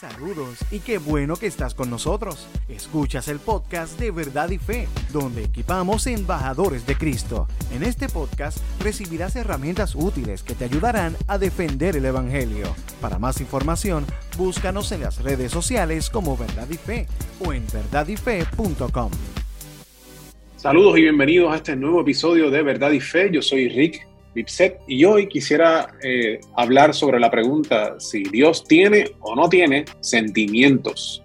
Saludos y qué bueno que estás con nosotros. Escuchas el podcast de Verdad y Fe, donde equipamos embajadores de Cristo. En este podcast recibirás herramientas útiles que te ayudarán a defender el Evangelio. Para más información, búscanos en las redes sociales como Verdad y Fe o en verdadyfe.com. Saludos y bienvenidos a este nuevo episodio de Verdad y Fe. Yo soy Rick y hoy quisiera eh, hablar sobre la pregunta si Dios tiene o no tiene sentimientos.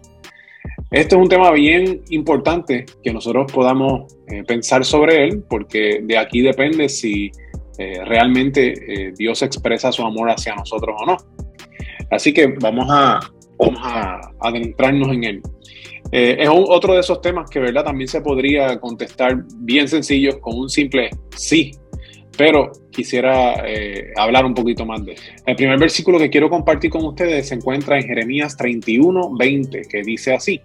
Este es un tema bien importante que nosotros podamos eh, pensar sobre él porque de aquí depende si eh, realmente Dios expresa su amor hacia nosotros o no. Así que vamos a, adentrarnos en él. es otro de esos temas que verdad también se podría contestar bien sencillo con un simple sí pero quisiera eh, hablar un poquito más de él. El primer versículo que quiero compartir con ustedes se encuentra en Jeremías 31, 20, que dice así.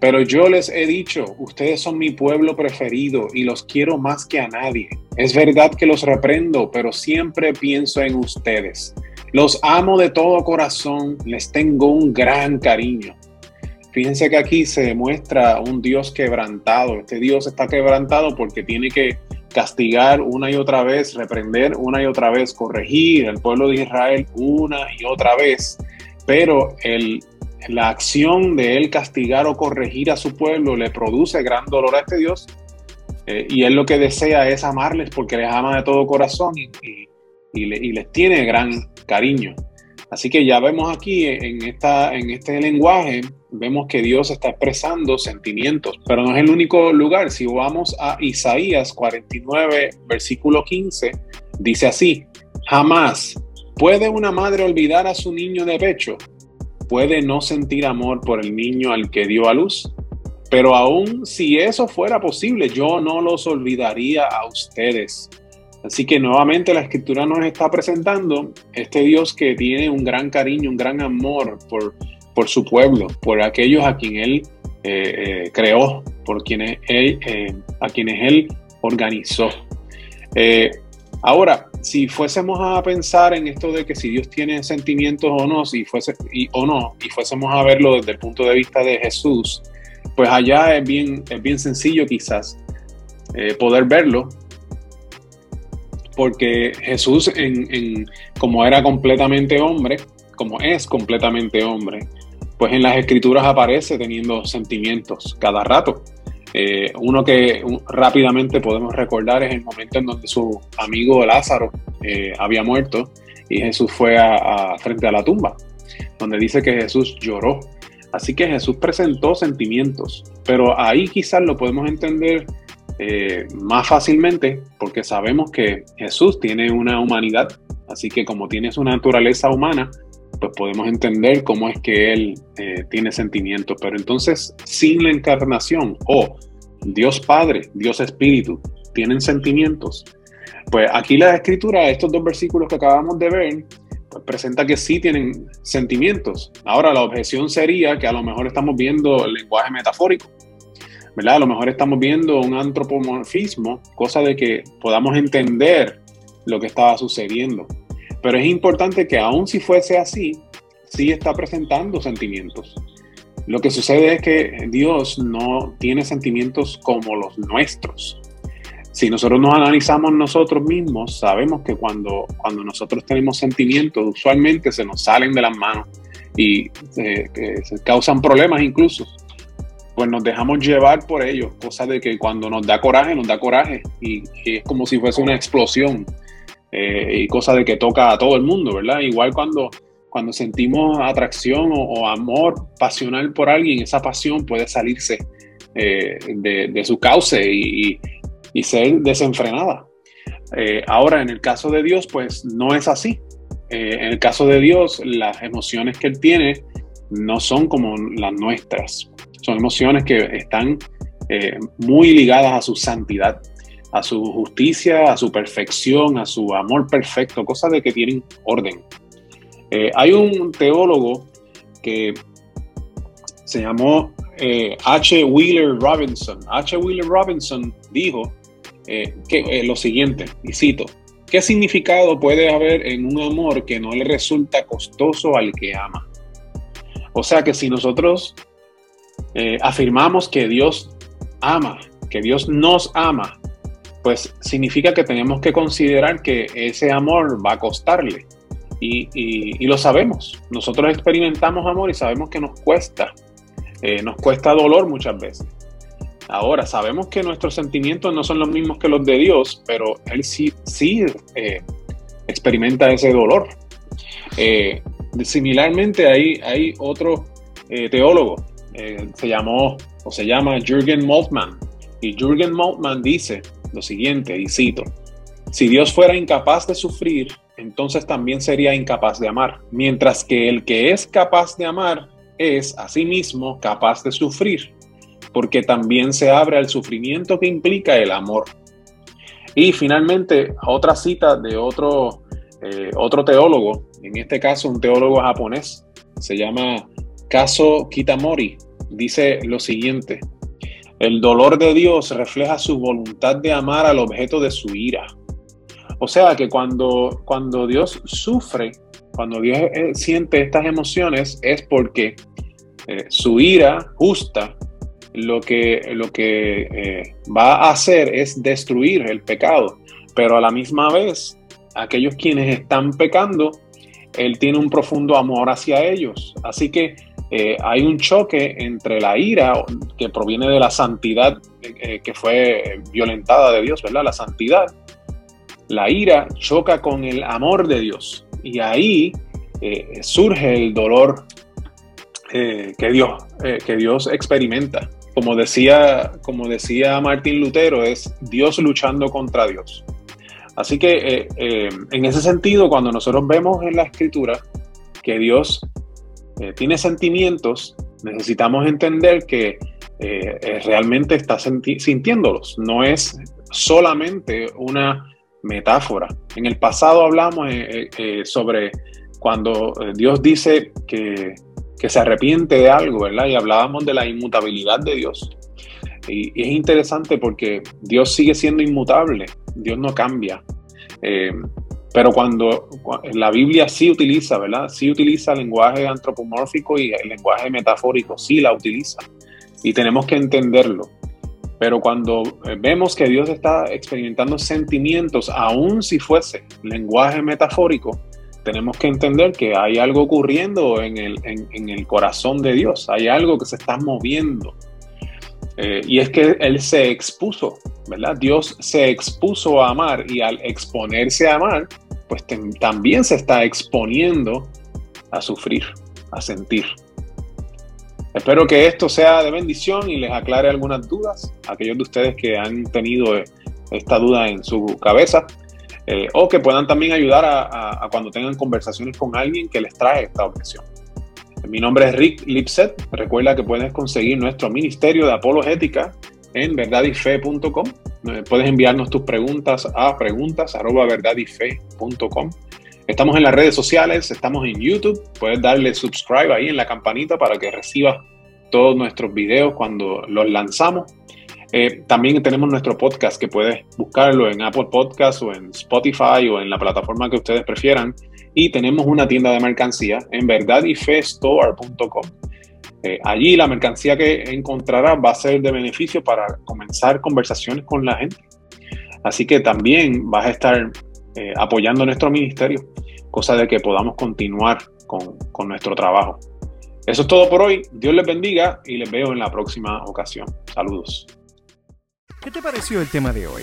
Pero yo les he dicho, ustedes son mi pueblo preferido y los quiero más que a nadie. Es verdad que los reprendo, pero siempre pienso en ustedes. Los amo de todo corazón, les tengo un gran cariño. Fíjense que aquí se demuestra un Dios quebrantado. Este Dios está quebrantado porque tiene que castigar una y otra vez, reprender una y otra vez, corregir al pueblo de Israel una y otra vez, pero el, la acción de él castigar o corregir a su pueblo le produce gran dolor a este Dios eh, y él lo que desea es amarles porque les ama de todo corazón y, y les tiene gran cariño. Así que ya vemos aquí en, esta, en este lenguaje, vemos que Dios está expresando sentimientos, pero no es el único lugar. Si vamos a Isaías 49, versículo 15, dice así, jamás puede una madre olvidar a su niño de pecho, puede no sentir amor por el niño al que dio a luz. Pero aún si eso fuera posible, yo no los olvidaría a ustedes Así que nuevamente la escritura nos está presentando este Dios que tiene un gran cariño, un gran amor por, por su pueblo, por aquellos a quien Él eh, eh, creó, por quienes él, eh, a quienes Él organizó. ahora, si fuésemos a pensar en esto de que si Dios tiene sentimientos o no, si fuese, y, o no, y fuésemos a verlo desde el punto de vista de Jesús, pues allá es bien, es bien sencillo quizás poder verlo, porque Jesús, como era completamente hombre, como es completamente hombre, pues en las escrituras aparece teniendo sentimientos cada rato. Eh, uno que rápidamente podemos recordar es el momento en donde su amigo Lázaro eh, había muerto y Jesús fue a, frente a la tumba, donde dice que Jesús lloró. Así que Jesús presentó sentimientos, pero ahí quizás lo podemos entender eh, más fácilmente porque sabemos que Jesús tiene una humanidad, así que como tiene su naturaleza humana, pues podemos entender cómo es que Él eh, tiene sentimientos. Pero entonces, sin la encarnación o Dios Padre, Dios Espíritu, tienen sentimientos. Pues aquí la escritura, estos dos versículos que acabamos de ver, pues presenta que sí tienen sentimientos. Ahora la objeción sería que a lo mejor estamos viendo el lenguaje metafórico ¿verdad? A lo mejor estamos viendo un antropomorfismo, cosa de que podamos entender lo que estaba sucediendo. Pero es importante que aun si fuese así, sí está presentando sentimientos. Lo que sucede es que Dios no tiene sentimientos como los nuestros. Si nosotros nos analizamos nosotros mismos, sabemos que cuando, cuando nosotros tenemos sentimientos, usualmente se nos salen de las manos y eh, se causan problemas incluso pues nos dejamos llevar por ellos, cosa de que cuando nos da coraje, nos da coraje y, es como si fuese una explosión eh, y cosa de que toca a todo el mundo, ¿verdad? Igual cuando, cuando sentimos atracción o, amor pasional por alguien, esa pasión puede salirse eh, de, su cauce y, ser desenfrenada. Eh, ahora, en el caso de Dios, pues no es así. en el caso de Dios, las emociones que Él tiene no son como las nuestras. Son emociones que están muy ligadas a su santidad, a su justicia, a su perfección, a su amor perfecto, cosas de que tienen orden. Eh, hay un teólogo que se llamó eh, H. Wheeler Robinson. H. Wheeler Robinson dijo que, lo siguiente, y cito, ¿qué significado puede haber en un amor que no le resulta costoso al que ama? O sea que si nosotros eh, afirmamos que Dios ama, que Dios nos ama, pues significa que tenemos que considerar que ese amor va a costarle. Y, lo sabemos. Nosotros experimentamos amor y sabemos que nos cuesta. Eh, nos cuesta dolor muchas veces. Ahora, sabemos que nuestros sentimientos no son los mismos que los de Dios, pero Él sí, sí eh, experimenta ese dolor. Eh, similarmente, hay, hay otro teólogo, se llamó o se llama Jürgen Moltmann, y Jürgen Moltmann dice lo siguiente, y cito, si Dios fuera incapaz de sufrir, entonces también sería incapaz de amar, mientras que el que es capaz de amar es asimismo capaz de sufrir, porque también se abre al sufrimiento que implica el amor. Y finalmente, otra cita de otro, eh, otro teólogo, en este caso un teólogo japonés, se llama Kaso Kitamori, dice lo siguiente, el dolor de Dios refleja su voluntad de amar al objeto de su ira. O sea que cuando, cuando Dios sufre, cuando Dios eh, siente estas emociones, es porque eh, su ira justa lo que, lo que eh, va a hacer es destruir el pecado. Pero a la misma vez, aquellos quienes están pecando, Él tiene un profundo amor hacia ellos. Así que eh, hay un choque entre la ira que proviene de la santidad eh, que fue violentada de Dios, ¿verdad? La santidad. La ira choca con el amor de Dios y ahí eh, surge el dolor que, Dios, que Dios experimenta. Como decía, como decía Martín Lutero, es Dios luchando contra Dios. Así que en ese sentido, cuando nosotros vemos en la escritura que Dios eh, tiene sentimientos, necesitamos entender que eh, eh, realmente está sintiéndolos, no es solamente una metáfora. En el pasado hablamos sobre cuando Dios dice que, que, se arrepiente de algo, ¿verdad? Y hablábamos de la inmutabilidad de Dios. Y, y es interesante porque Dios sigue siendo inmutable, Dios no cambia. Pero cuando la Biblia sí utiliza, ¿verdad? Sí utiliza el lenguaje antropomórfico y el lenguaje metafórico, sí la utiliza. Y tenemos que entenderlo. Pero cuando eh, vemos que Dios está experimentando sentimientos, aun si fuese lenguaje metafórico, tenemos que entender que hay algo ocurriendo en el, en el corazón de Dios, hay algo que se está moviendo. Eh, y es que Él se expuso, ¿verdad? Dios se expuso a amar y al exponerse a amar, pues también se está exponiendo a sufrir, a sentir. Espero que esto sea de bendición y les aclare algunas dudas a aquellos de ustedes que han tenido eh, esta duda en su cabeza eh, o que puedan también ayudar a, cuando tengan conversaciones con alguien que les trae esta objeción. Mi nombre es Rick Lipset. Recuerda que puedes conseguir nuestro ministerio de apologética en verdadyfe.com. Puedes enviarnos tus preguntas a preguntas@verdadyfe.com. Estamos en las redes sociales, estamos en YouTube. Puedes darle subscribe ahí en la campanita para que recibas todos nuestros videos cuando los lanzamos. Eh, también tenemos nuestro podcast que puedes buscarlo en Apple Podcast o en Spotify o en la plataforma que ustedes prefieran. Y tenemos una tienda de mercancía en verdadyfestore.com. Eh, allí la mercancía que encontrarás va a ser de beneficio para comenzar conversaciones con la gente. Así que también vas a estar eh, apoyando nuestro ministerio, cosa de que podamos continuar con, con nuestro trabajo. Eso es todo por hoy. Dios les bendiga y les veo en la próxima ocasión. Saludos. ¿Qué te pareció el tema de hoy?